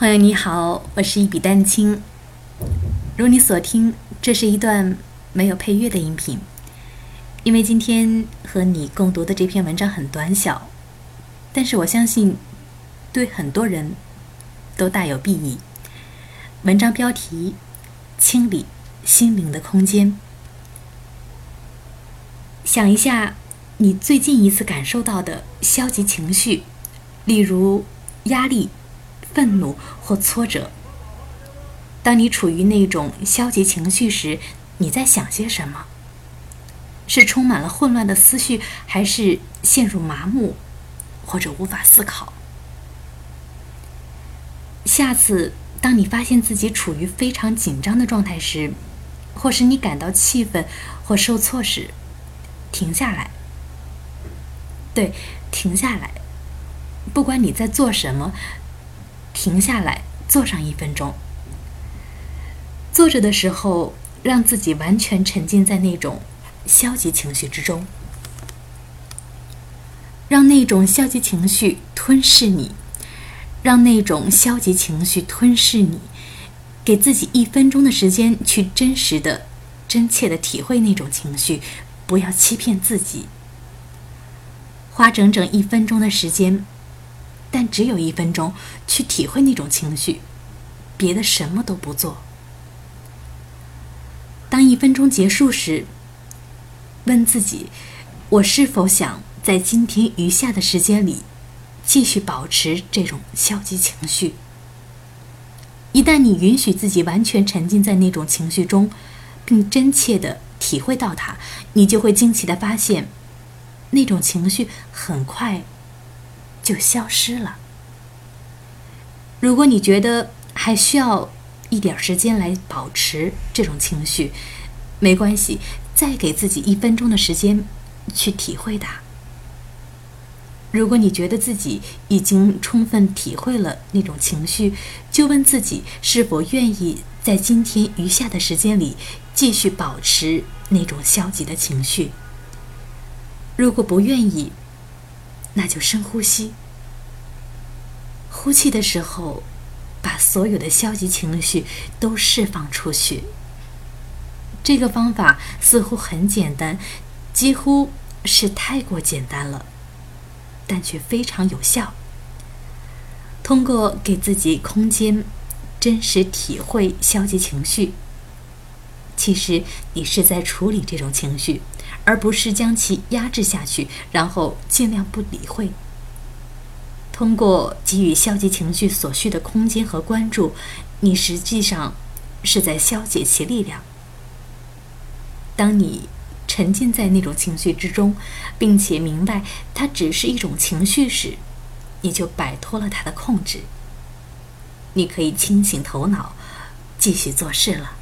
朋友你好，我是一笔丹青。如你所听，这是一段没有配乐的音频，因为今天和你共读的这篇文章很短小，但是我相信对很多人都大有裨益。文章标题：清理心灵的空间。想一下，你最近一次感受到的消极情绪，例如压力。愤怒或挫折。当你处于那种消极情绪时，你在想些什么？是充满了混乱的思绪，还是陷入麻木，或者无法思考？下次当你发现自己处于非常紧张的状态时，或是你感到气愤或受挫时，停下来。对，停下来。不管你在做什么。停下来，坐上一分钟。坐着的时候，让自己完全沉浸在那种消极情绪之中，让那种消极情绪吞噬你，让那种消极情绪吞噬你。给自己一分钟的时间，去真实的、真切的体会那种情绪，不要欺骗自己。花整整一分钟的时间。但只有一分钟去体会那种情绪，别的什么都不做。当一分钟结束时，问自己：我是否想在今天余下的时间里继续保持这种消极情绪？一旦你允许自己完全沉浸在那种情绪中，并真切的体会到它，你就会惊奇的发现，那种情绪很快。就消失了。如果你觉得还需要一点时间来保持这种情绪，没关系，再给自己一分钟的时间去体会它。如果你觉得自己已经充分体会了那种情绪，就问自己是否愿意在今天余下的时间里继续保持那种消极的情绪。如果不愿意，那就深呼吸，呼气的时候，把所有的消极情绪都释放出去。这个方法似乎很简单，几乎是太过简单了，但却非常有效。通过给自己空间，真实体会消极情绪，其实你是在处理这种情绪。而不是将其压制下去，然后尽量不理会。通过给予消极情绪所需的空间和关注，你实际上是在消解其力量。当你沉浸在那种情绪之中，并且明白它只是一种情绪时，你就摆脱了它的控制。你可以清醒头脑，继续做事了。